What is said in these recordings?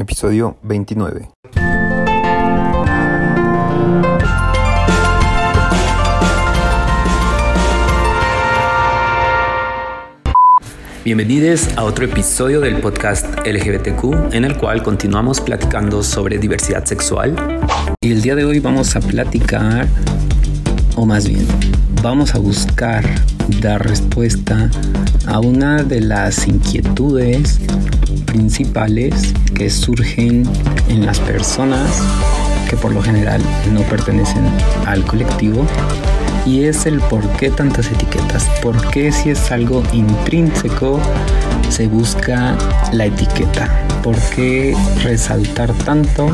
episodio 29. Bienvenidos a otro episodio del podcast LGBTQ en el cual continuamos platicando sobre diversidad sexual. Y el día de hoy vamos a platicar, o más bien, vamos a buscar dar respuesta a una de las inquietudes principales que surgen en las personas que por lo general no pertenecen al colectivo y es el por qué tantas etiquetas, por qué si es algo intrínseco se busca la etiqueta, por qué resaltar tanto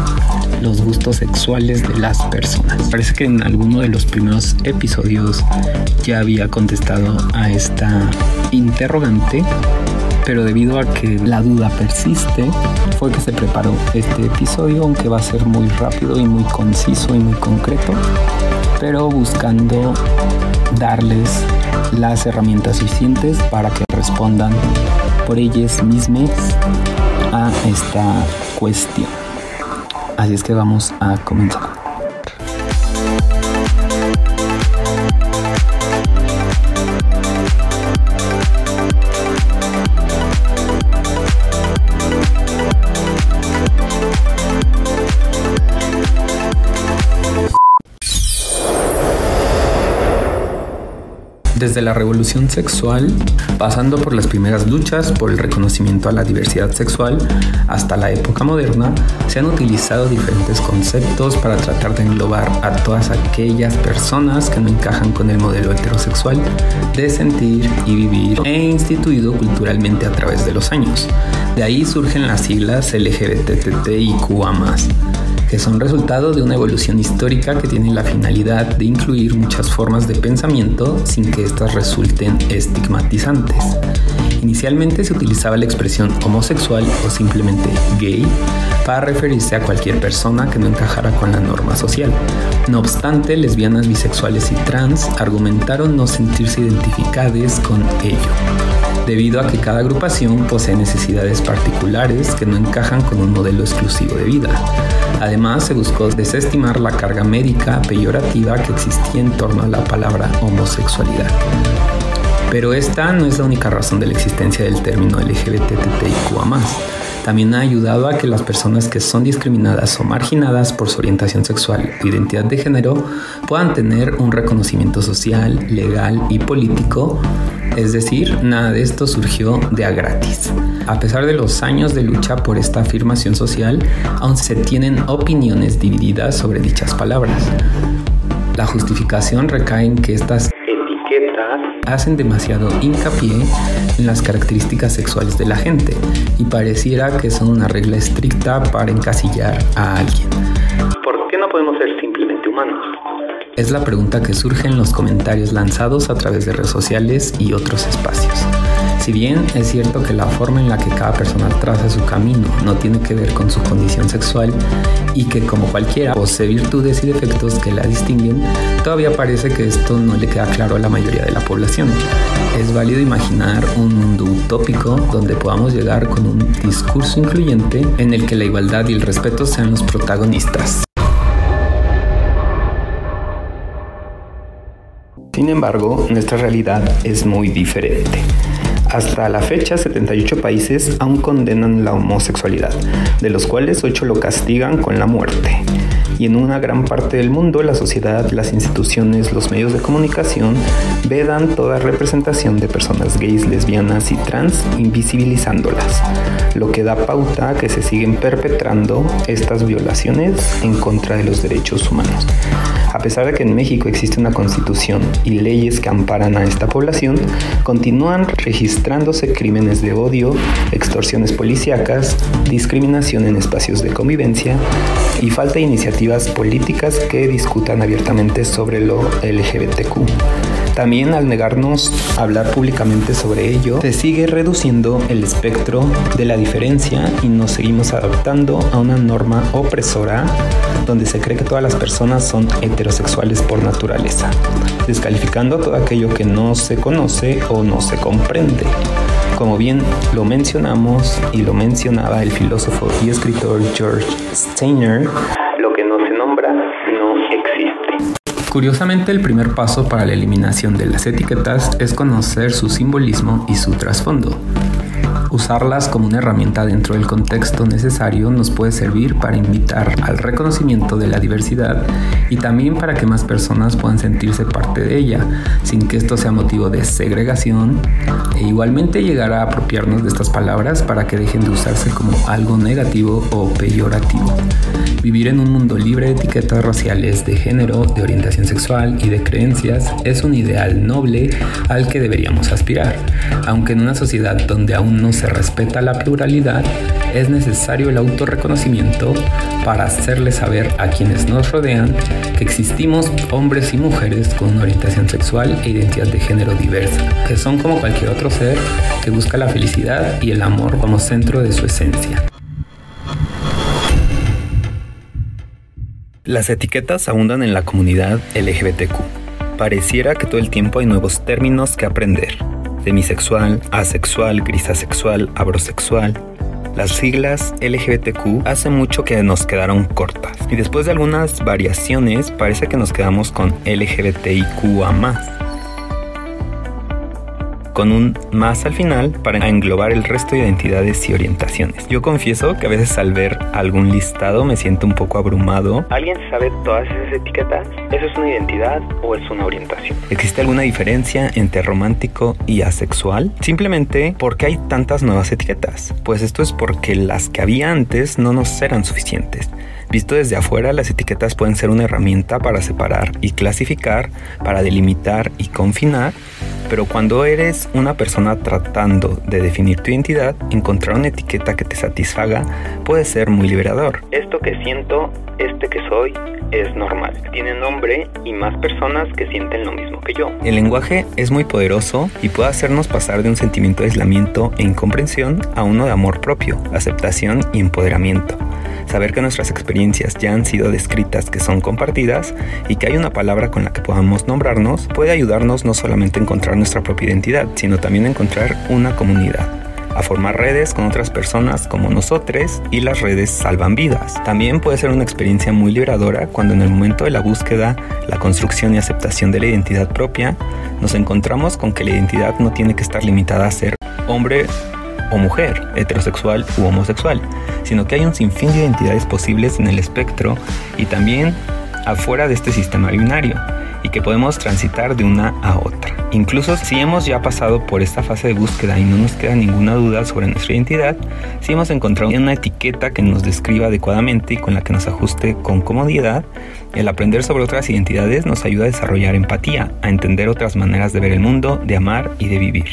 los gustos sexuales de las personas. Parece que en alguno de los primeros episodios ya había contestado a esta interrogante pero debido a que la duda persiste, fue que se preparó este episodio, aunque va a ser muy rápido y muy conciso y muy concreto, pero buscando darles las herramientas suficientes para que respondan por ellas mismas esta cuestión. Así es que vamos a comenzar. Desde la revolución sexual, pasando por las primeras luchas por el reconocimiento a la diversidad sexual, hasta la época moderna, se han utilizado diferentes conceptos para tratar de englobar a todas aquellas personas que no encajan con el modelo heterosexual de sentir y vivir e instituido culturalmente a través de los años. De ahí surgen las siglas LGBTTIQA que son resultado de una evolución histórica que tiene la finalidad de incluir muchas formas de pensamiento sin que éstas resulten estigmatizantes. Inicialmente se utilizaba la expresión homosexual o simplemente gay para referirse a cualquier persona que no encajara con la norma social. No obstante, lesbianas, bisexuales y trans argumentaron no sentirse identificadas con ello debido a que cada agrupación posee necesidades particulares que no encajan con un modelo exclusivo de vida. Además, se buscó desestimar la carga médica peyorativa que existía en torno a la palabra homosexualidad. Pero esta no es la única razón de la existencia del término LGBTTIQA también ha ayudado a que las personas que son discriminadas o marginadas por su orientación sexual o identidad de género puedan tener un reconocimiento social, legal y político. Es decir, nada de esto surgió de a gratis. A pesar de los años de lucha por esta afirmación social, aún se tienen opiniones divididas sobre dichas palabras. La justificación recae en que estas hacen demasiado hincapié en las características sexuales de la gente y pareciera que son una regla estricta para encasillar a alguien. ¿Por qué no podemos ser simplemente humanos? Es la pregunta que surge en los comentarios lanzados a través de redes sociales y otros espacios. Si bien es cierto que la forma en la que cada persona traza su camino no tiene que ver con su condición sexual y que como cualquiera posee virtudes y defectos que la distinguen, todavía parece que esto no le queda claro a la mayoría de la población. Es válido imaginar un mundo utópico donde podamos llegar con un discurso incluyente en el que la igualdad y el respeto sean los protagonistas. Sin embargo, nuestra realidad es muy diferente. Hasta la fecha, 78 países aún condenan la homosexualidad, de los cuales 8 lo castigan con la muerte. Y en una gran parte del mundo, la sociedad, las instituciones, los medios de comunicación vedan toda representación de personas gays, lesbianas y trans, invisibilizándolas, lo que da pauta a que se siguen perpetrando estas violaciones en contra de los derechos humanos. A pesar de que en México existe una constitución y leyes que amparan a esta población, continúan registrándose crímenes de odio, extorsiones policíacas, discriminación en espacios de convivencia y falta de iniciativas políticas que discutan abiertamente sobre lo LGBTQ. También al negarnos a hablar públicamente sobre ello, se sigue reduciendo el espectro de la diferencia y nos seguimos adaptando a una norma opresora donde se cree que todas las personas son heterosexuales por naturaleza, descalificando todo aquello que no se conoce o no se comprende. Como bien lo mencionamos y lo mencionaba el filósofo y escritor George Steiner, lo que no se nombra no existe. Curiosamente, el primer paso para la eliminación de las etiquetas es conocer su simbolismo y su trasfondo. Usarlas como una herramienta dentro del contexto necesario nos puede servir para invitar al reconocimiento de la diversidad y también para que más personas puedan sentirse parte de ella, sin que esto sea motivo de segregación, e igualmente llegar a apropiarnos de estas palabras para que dejen de usarse como algo negativo o peyorativo. Vivir en un mundo libre de etiquetas raciales, de género, de orientación sexual y de creencias es un ideal noble al que deberíamos aspirar, aunque en una sociedad donde aún no se respeta la pluralidad, es necesario el autorreconocimiento para hacerle saber a quienes nos rodean que existimos hombres y mujeres con una orientación sexual e identidad de género diversa, que son como cualquier otro ser que busca la felicidad y el amor como centro de su esencia. Las etiquetas abundan en la comunidad LGBTQ. Pareciera que todo el tiempo hay nuevos términos que aprender. Demisexual, asexual, grisasexual, abrosexual. Las siglas LGBTQ hace mucho que nos quedaron cortas y después de algunas variaciones parece que nos quedamos con LGBTIQA con un más al final para englobar el resto de identidades y orientaciones. Yo confieso que a veces al ver algún listado me siento un poco abrumado. ¿Alguien sabe todas esas etiquetas? ¿Eso es una identidad o es una orientación? ¿Existe alguna diferencia entre romántico y asexual? Simplemente, ¿por qué hay tantas nuevas etiquetas? Pues esto es porque las que había antes no nos eran suficientes. Visto desde afuera, las etiquetas pueden ser una herramienta para separar y clasificar, para delimitar y confinar, pero cuando eres una persona tratando de definir tu identidad, encontrar una etiqueta que te satisfaga puede ser muy liberador. Esto que siento, este que soy, es normal. Tiene nombre y más personas que sienten lo mismo que yo. El lenguaje es muy poderoso y puede hacernos pasar de un sentimiento de aislamiento e incomprensión a uno de amor propio, aceptación y empoderamiento. Saber que nuestras experiencias ya han sido descritas, que son compartidas y que hay una palabra con la que podamos nombrarnos puede ayudarnos no solamente a encontrar nuestra propia identidad, sino también a encontrar una comunidad a formar redes con otras personas como nosotros y las redes salvan vidas. También puede ser una experiencia muy liberadora cuando en el momento de la búsqueda, la construcción y aceptación de la identidad propia, nos encontramos con que la identidad no tiene que estar limitada a ser hombre o mujer, heterosexual u homosexual, sino que hay un sinfín de identidades posibles en el espectro y también afuera de este sistema binario y que podemos transitar de una a otra. Incluso si hemos ya pasado por esta fase de búsqueda y no nos queda ninguna duda sobre nuestra identidad, si hemos encontrado una etiqueta que nos describa adecuadamente y con la que nos ajuste con comodidad, el aprender sobre otras identidades nos ayuda a desarrollar empatía, a entender otras maneras de ver el mundo, de amar y de vivir.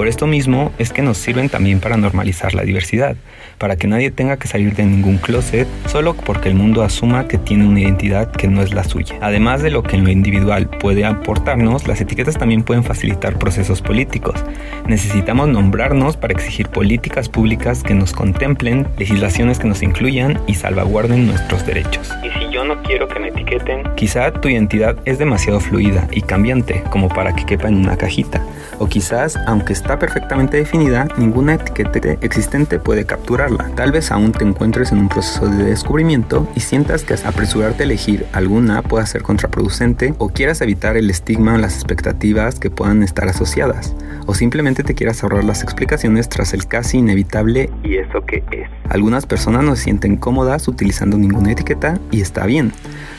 Por esto mismo es que nos sirven también para normalizar la diversidad, para que nadie tenga que salir de ningún closet solo porque el mundo asuma que tiene una identidad que no es la suya. Además de lo que en lo individual puede aportarnos, las etiquetas también pueden facilitar procesos políticos. Necesitamos nombrarnos para exigir políticas públicas que nos contemplen, legislaciones que nos incluyan y salvaguarden nuestros derechos. Y si yo no quiero que me etiqueten, quizá tu identidad es demasiado fluida y cambiante como para que quepa en una cajita. O quizás, aunque está perfectamente definida, ninguna etiqueta existente puede capturarla. Tal vez aún te encuentres en un proceso de descubrimiento y sientas que apresurarte a elegir alguna pueda ser contraproducente o quieras evitar el estigma o las expectativas que puedan estar asociadas. O simplemente te quieras ahorrar las explicaciones tras el casi inevitable ¿y eso qué es? Algunas personas no se sienten cómodas utilizando ninguna etiqueta y está bien.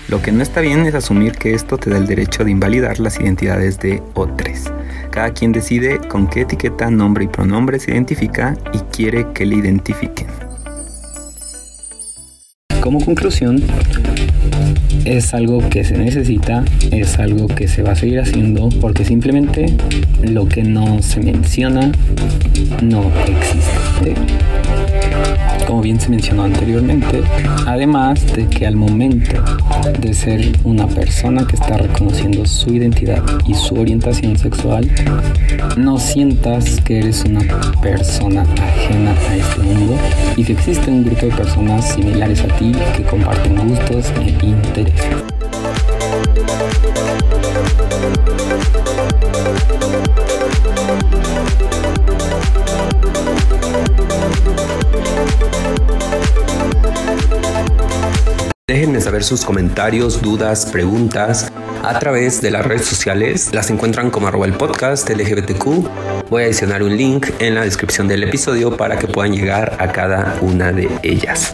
Lo que no está bien es asumir que esto te da el derecho de invalidar las identidades de otros. Cada quien decide con qué etiqueta, nombre y pronombre se identifica y quiere que le identifiquen. Como conclusión, es algo que se necesita, es algo que se va a seguir haciendo porque simplemente lo que no se menciona no existe bien se mencionó anteriormente, además de que al momento de ser una persona que está reconociendo su identidad y su orientación sexual, no sientas que eres una persona ajena a este mundo y que existe un grupo de personas similares a ti que comparten gustos e intereses. Saber sus comentarios, dudas, preguntas a través de las redes sociales. Las encuentran como arroba el podcast LGBTQ. Voy a adicionar un link en la descripción del episodio para que puedan llegar a cada una de ellas.